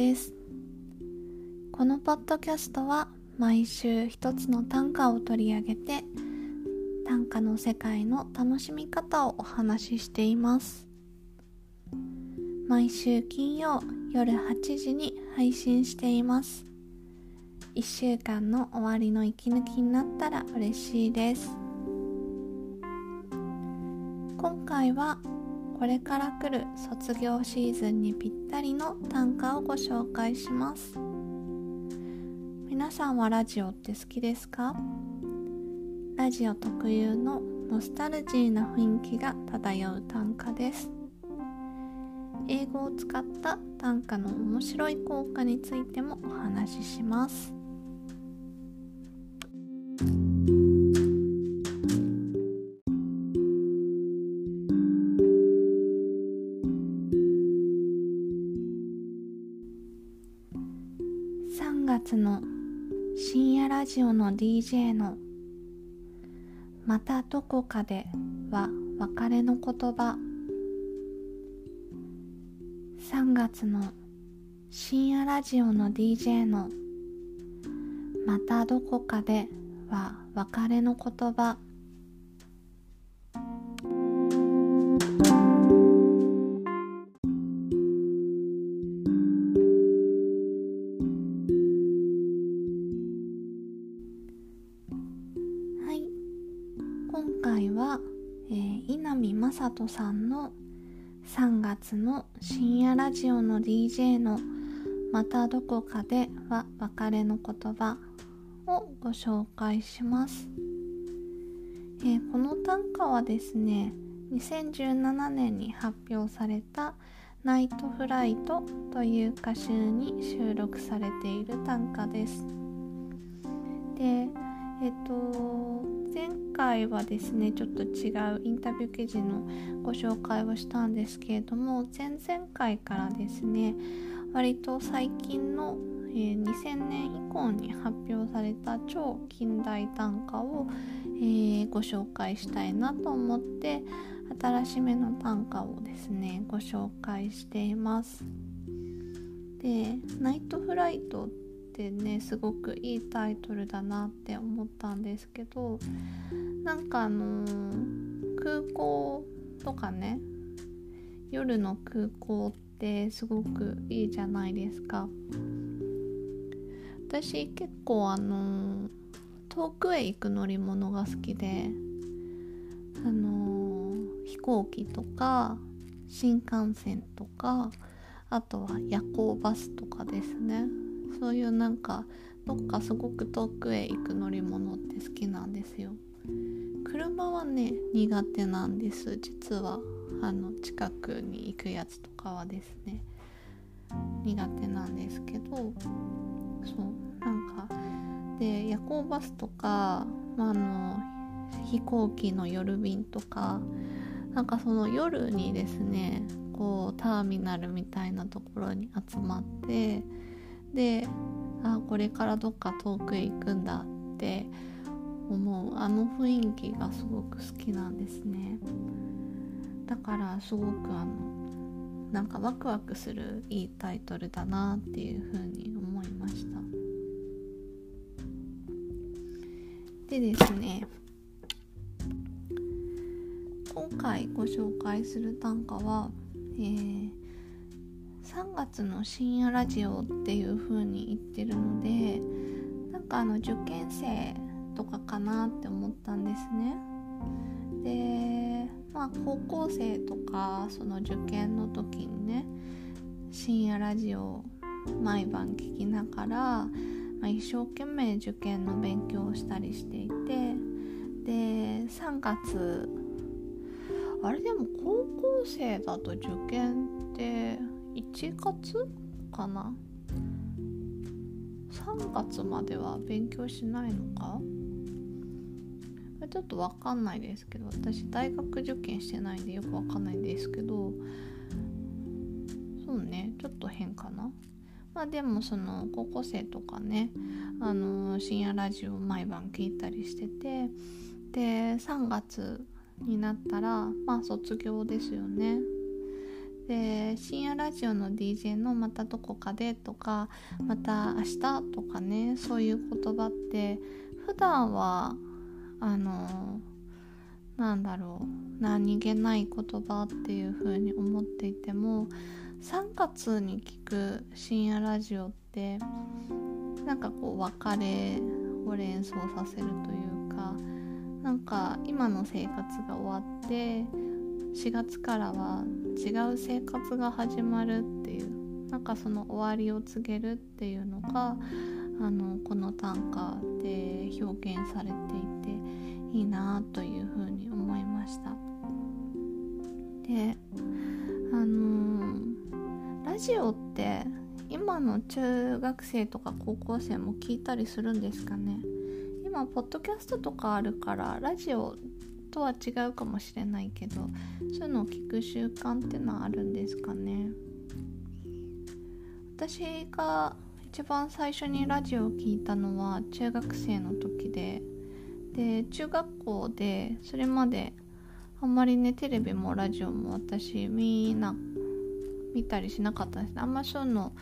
です。このポッドキャストは毎週一つの短歌を取り上げて短歌の世界の楽しみ方をお話ししています。毎週金曜夜8時に配信しています。1週間の終わりの息抜きになったら嬉しいです。今回はこれから来る卒業シーズンにぴったりの短歌をご紹介します。皆さんはラジオって好きですか？ラジオ特有のノスタルジーな雰囲気が漂う短歌です。英語を使った短歌の面白い効果についてもお話しします。ジオの DJ の「またどこかで」は別れの言葉。3月の深夜ラジオの DJ の「またどこかで」は別れの言葉。人さんの3月の深夜ラジオの DJ の「またどこかで」は別れの言葉をご紹介します、えー、この短歌はですね2017年に発表された「ナイトフライト」という歌集に収録されている短歌です。でえっ、ー、と前回はですねちょっと違うインタビュー記事のご紹介をしたんですけれども前々回からですね割と最近のえー、2000年以降に発表された超近代短歌を、えー、ご紹介したいなと思って新しめの短歌をですねご紹介しています。で「ナイトフライト」ってねすごくいいタイトルだなって思ったんですけどなんかあのー、空港とかね夜の空港ってすごくいいじゃないですか。私結構あの遠くへ行く乗り物が好きであの飛行機とか新幹線とかあとは夜行バスとかですね。そういうなんかどっかすごく遠くへ行く乗り物って好きなんですよ。車はね苦手なんです実は。あの近くに行くやつとかはですね。苦手なんですけどそうなんかで夜行バスとか、まあ、の飛行機の夜便とかなんかその夜にですねこうターミナルみたいなところに集まってであこれからどっか遠くへ行くんだって思う。あの雰囲気がすごく好きなんですね。だからすごくあのなんかワクワクするいいタイトルだなっていうふうに思いました。でですね今回ご紹介する短歌は、えー、3月の深夜ラジオっていう風に言ってるのでなんかあの受験生とかかなって思ったんですね。でまあ高校生とかその受験の時にね深夜ラジオ毎晩聞きながらまあ、一生懸命受験の勉強をしたりしていてで3月あれでも高校生だと受験って1月かな？3月までは勉強しないのか？ちょっと分かんないですけど私大学受験してないんでよく分かんないんですけどそうねちょっと変かな？まあでもその高校生とかねあの深夜ラジオ毎晩聞いたりしててで3月になったらまあ卒業ですよね。で深夜ラジオの DJ の「またどこかで」とか「また明日」とかねそういう言葉って普段はあのなんだろう何気ない言葉っていう風に思っていても3月に聞く深夜ラジオってなんかこう別れを連想させるというかなんか今の生活が終わって4月からは違う生活が始まるっていうなんかその終わりを告げるっていうのがあのこの短歌で表現されていていいなというふうに思いました。であのー、ラジオって今の中学生とか高校生も聞いたりするんですかね。今ポッドキャストとかあるからラジオとは違うかもしれないけどそういうのを聞く習慣っていうのはあるんですかね。私が一番最初にラジオを聞いたのは中学生の時でで中学校でそれまであんまりねテレビもラジオも私みんな見たりしなかったんです。あんまそういうの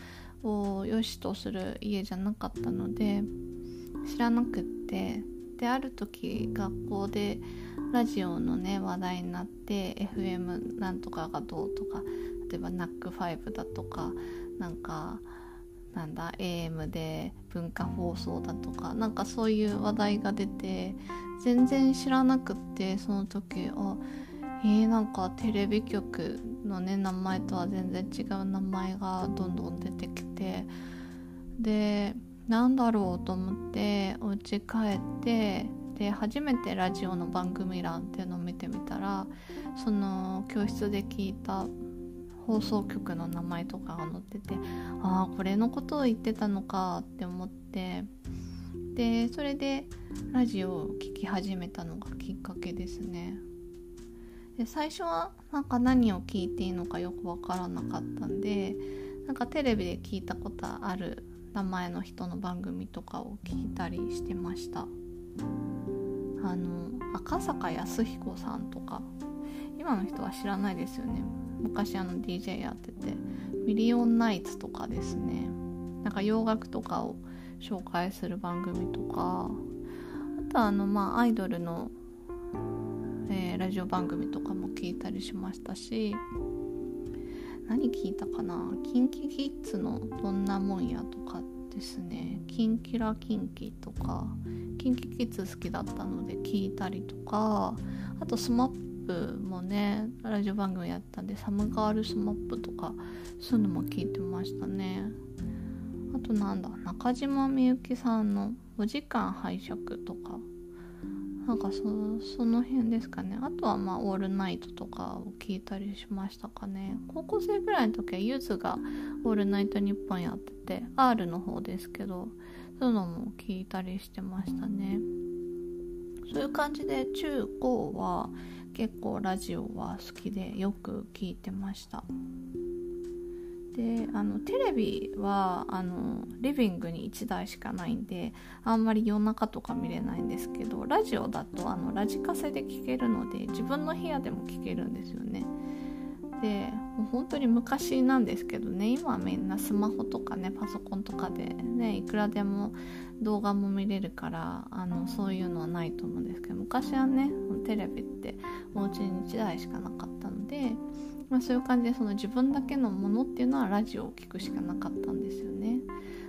を良しとする家じゃなかったので知らなくって。である時学校でラジオのね話題になって FM なんとかがどうとか例えば NAC5 だとかなんかなんだ AM で文化放送だとかなんかそういう話題が出て全然知らなくってその時あえー、なんかテレビ局のね名前とは全然違う名前がどんどん出てきてでなんだろうと思ってお家帰ってで初めてラジオの番組欄っていうのを見てみたらその教室で聞いた放送局の名前とかが載っててああこれのことを言ってたのかって思ってでそれでラジオを聴き始めたのがきっかけですね。で最初はなんか何を聞いていいのかよくわからなかったんでなんかテレビで聞いたことある名前の人の番組とかを聞いたりしてました。あの赤坂康彦さんとか今の人は知らないですよね。昔あの DJ やっててミリオンナイツとかですね。なんか洋楽とかを紹介する番組とかあとはあのまあアイドルの、えー、ラジオ番組とかも聞いたりしましたし何聞いたかな？KinKiKids の「どんなもんや」とかってですね「キンキラキンキ」とかキンキキッズ好きだったので聞いたりとかあと SMAP もねラジオ番組やったんで「サムガール SMAP」とかそういうのも聞いてましたね。あとなんだ中島みゆきさんの「お時間拝借」とかなんかそその辺ですかね。あとはまあ「オールナイト」とかを聞いたりしましたかね。高校生ぐらいの時はゆずが「オールナイトニッポン」やってて R の方ですけどそういうのも聞いたりしてましたね。そういう感じで中高は結構ラジオは好きでよく聞いてました。であのテレビはあのリビングに1台しかないんであんまり夜中とか見れないんですけどラジオだとあのラジカセで聴けるので自分の部屋でも聴けるんですよね。で本当に昔なんですけどね今はみんなスマホとかねパソコンとかでねいくらでも動画も見れるからあのそういうのはないと思うんですけど昔はねテレビってお家に1台しかなかったのでまあ、そういう感じでその自分だけのものっていうのはラジオを聴くしかなかったんですよね。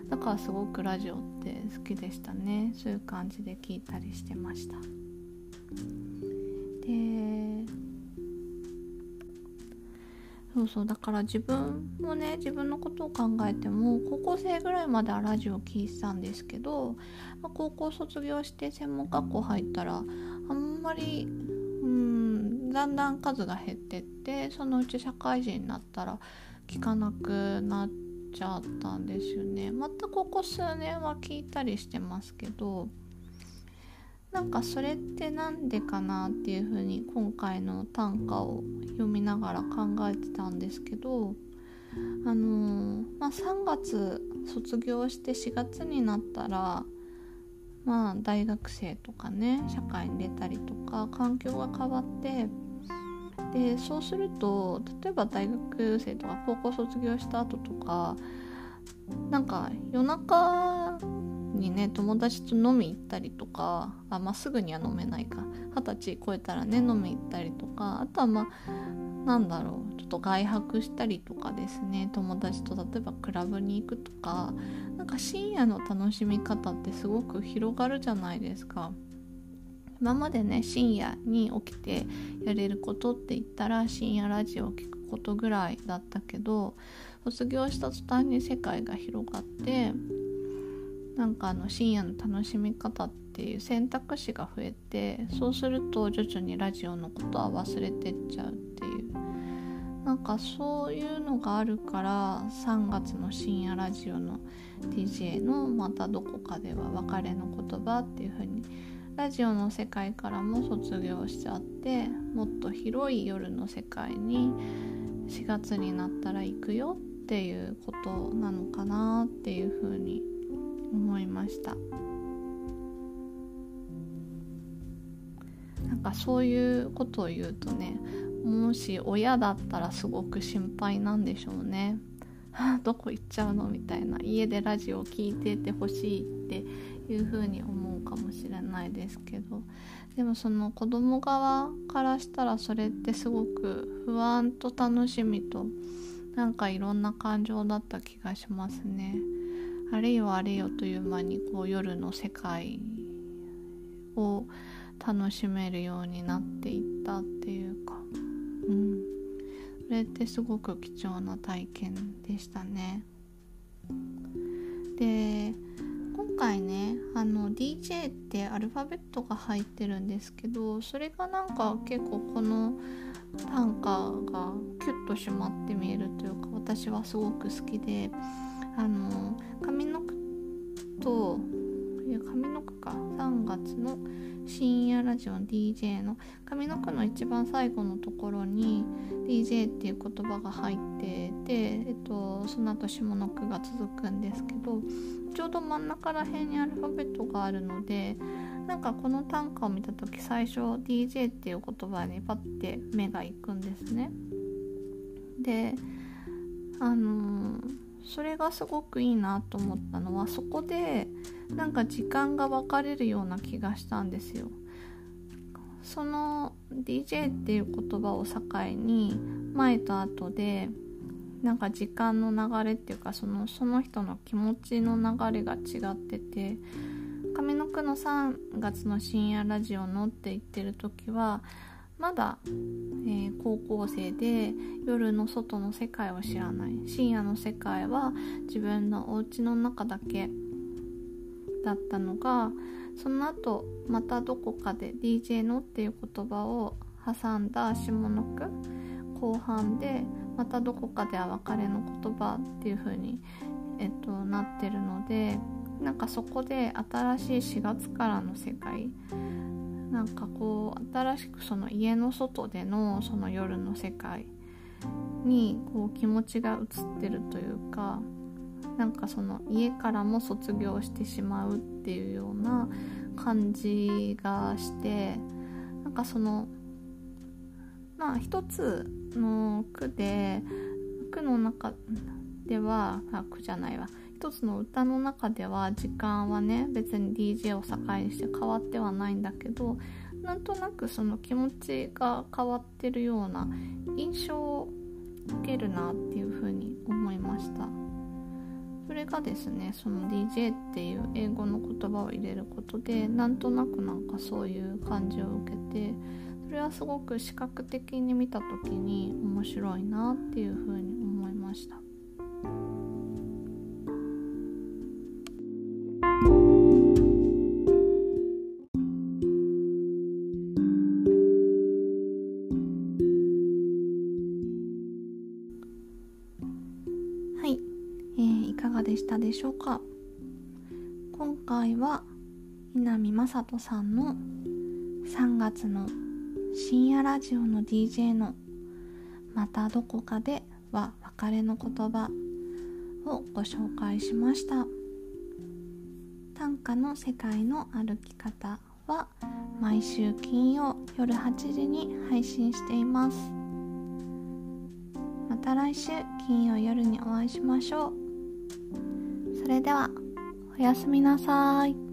だからすごくラジオって好きでしたね。そういう感じで聞いたりしてました。でそうそうだから自分もね自分のことを考えても高校生ぐらいまではラジオを聴いてたんですけど、まあ、高校卒業して専門学校入ったらあんまりだんだん数が減ってってそのうち社会人になったら聞かなくなっちゃったんですよね。またここ数年は聞いたりしてますけどなんかそれって何でかなっていうふうに今回の短歌を読みながら考えてたんですけどあのー、まあ、3月卒業して4月になったらまあ大学生とかね社会に出たりとか環境が変わってでそうすると例えば大学生とか高校卒業した後とかなんか夜中にね友達と飲み行ったりとかあ、まあ、すぐには飲めないか。二十歳超えたらね飲み行ったりとかあとはまあなんだろうちょっと外泊したりとかですね。友達と例えばクラブに行くとかなんか深夜の楽しみ方ってすごく広がるじゃないですか。今までね深夜に起きてやれることって言ったら深夜ラジオを聴くことぐらいだったけど卒業した途端に世界が広がってなんかあの深夜の楽しみ方っていう選択肢が増えてそうすると徐々にラジオのことは忘れてっちゃうっていう。なんかそういうのがあるから3月の深夜ラジオの DJ のまたどこかでは別れの言葉っていう風にラジオの世界からも卒業しちゃってもっと広い夜の世界に4月になったら行くよっていうことなのかなっていうふうに思いましたなんかそういうことを言うとねもし親だったらすごく心配なんでしょうね。どこ行っちゃうのみたいな家でラジオを聴いててほしいっていう風に思うかもしれないですけどでもその子供側からしたらそれってすごく不安と楽しみとなんかいろんな感情だった気がしますね。あれよあれよという間にこう夜の世界を楽しめるようになっていったっていうか。うん。それってすごく貴重な体験でしたね。で今回ねあの DJ ってアルファベットが入ってるんですけどそれがなんか結構この短歌がキュッと締まって見えるというか私はすごく好きで。あの上の句といや上の句か。3月の深夜ラジオ DJ の上の句の一番最後のところに DJ っていう言葉が入ってて、えっと、その後下の句が続くんですけどちょうど真ん中ら辺にアルファベットがあるのでなんか。この短歌を見た時最初 DJ っていう言葉にパッて目がいくんですね。であのーそれがすごくいいなと思ったのはそこでなんか時間が分かれるような気がしたんですよ。その DJ っていう言葉を境に前と後でなんか時間の流れっていうかそのその人の気持ちの流れが違ってて上の句の3月の深夜ラジオのって言ってる時はまだ、えー、高校生で夜の外の世界を知らない。深夜の世界は自分のお家の中だけだったのがその後またどこかで DJ のっていう言葉を挟んだ下の句後半でまたどこかでは別れの言葉っていう風にえっとなってるのでなんかそこで新しい4月からの世界。なんかこう新しくその家の外でのその夜の世界にこう気持ちが移ってるというかなんかその家からも卒業してしまうっていうような感じがしてなんかそのまあ一つの句で句の中ではあ句じゃないわ一つの歌の中では時間はね別に DJ を境にして変わってはないんだけどなんとなくその気持ちが変わってるような印象を受けるなっていうふうに思いました。それがですねその DJ っていう英語の言葉を入れることでなんとなくなんかそういう感じを受けてそれはすごく視覚的に見た時に面白いなっていうふうに雅人さんの3月の深夜ラジオの DJ の「またどこかで」は別れの言葉をご紹介しました。短歌の世界の歩き方は毎週金曜夜8時に配信しています。また来週金曜夜にお会いしましょう。それではおやすみなさい。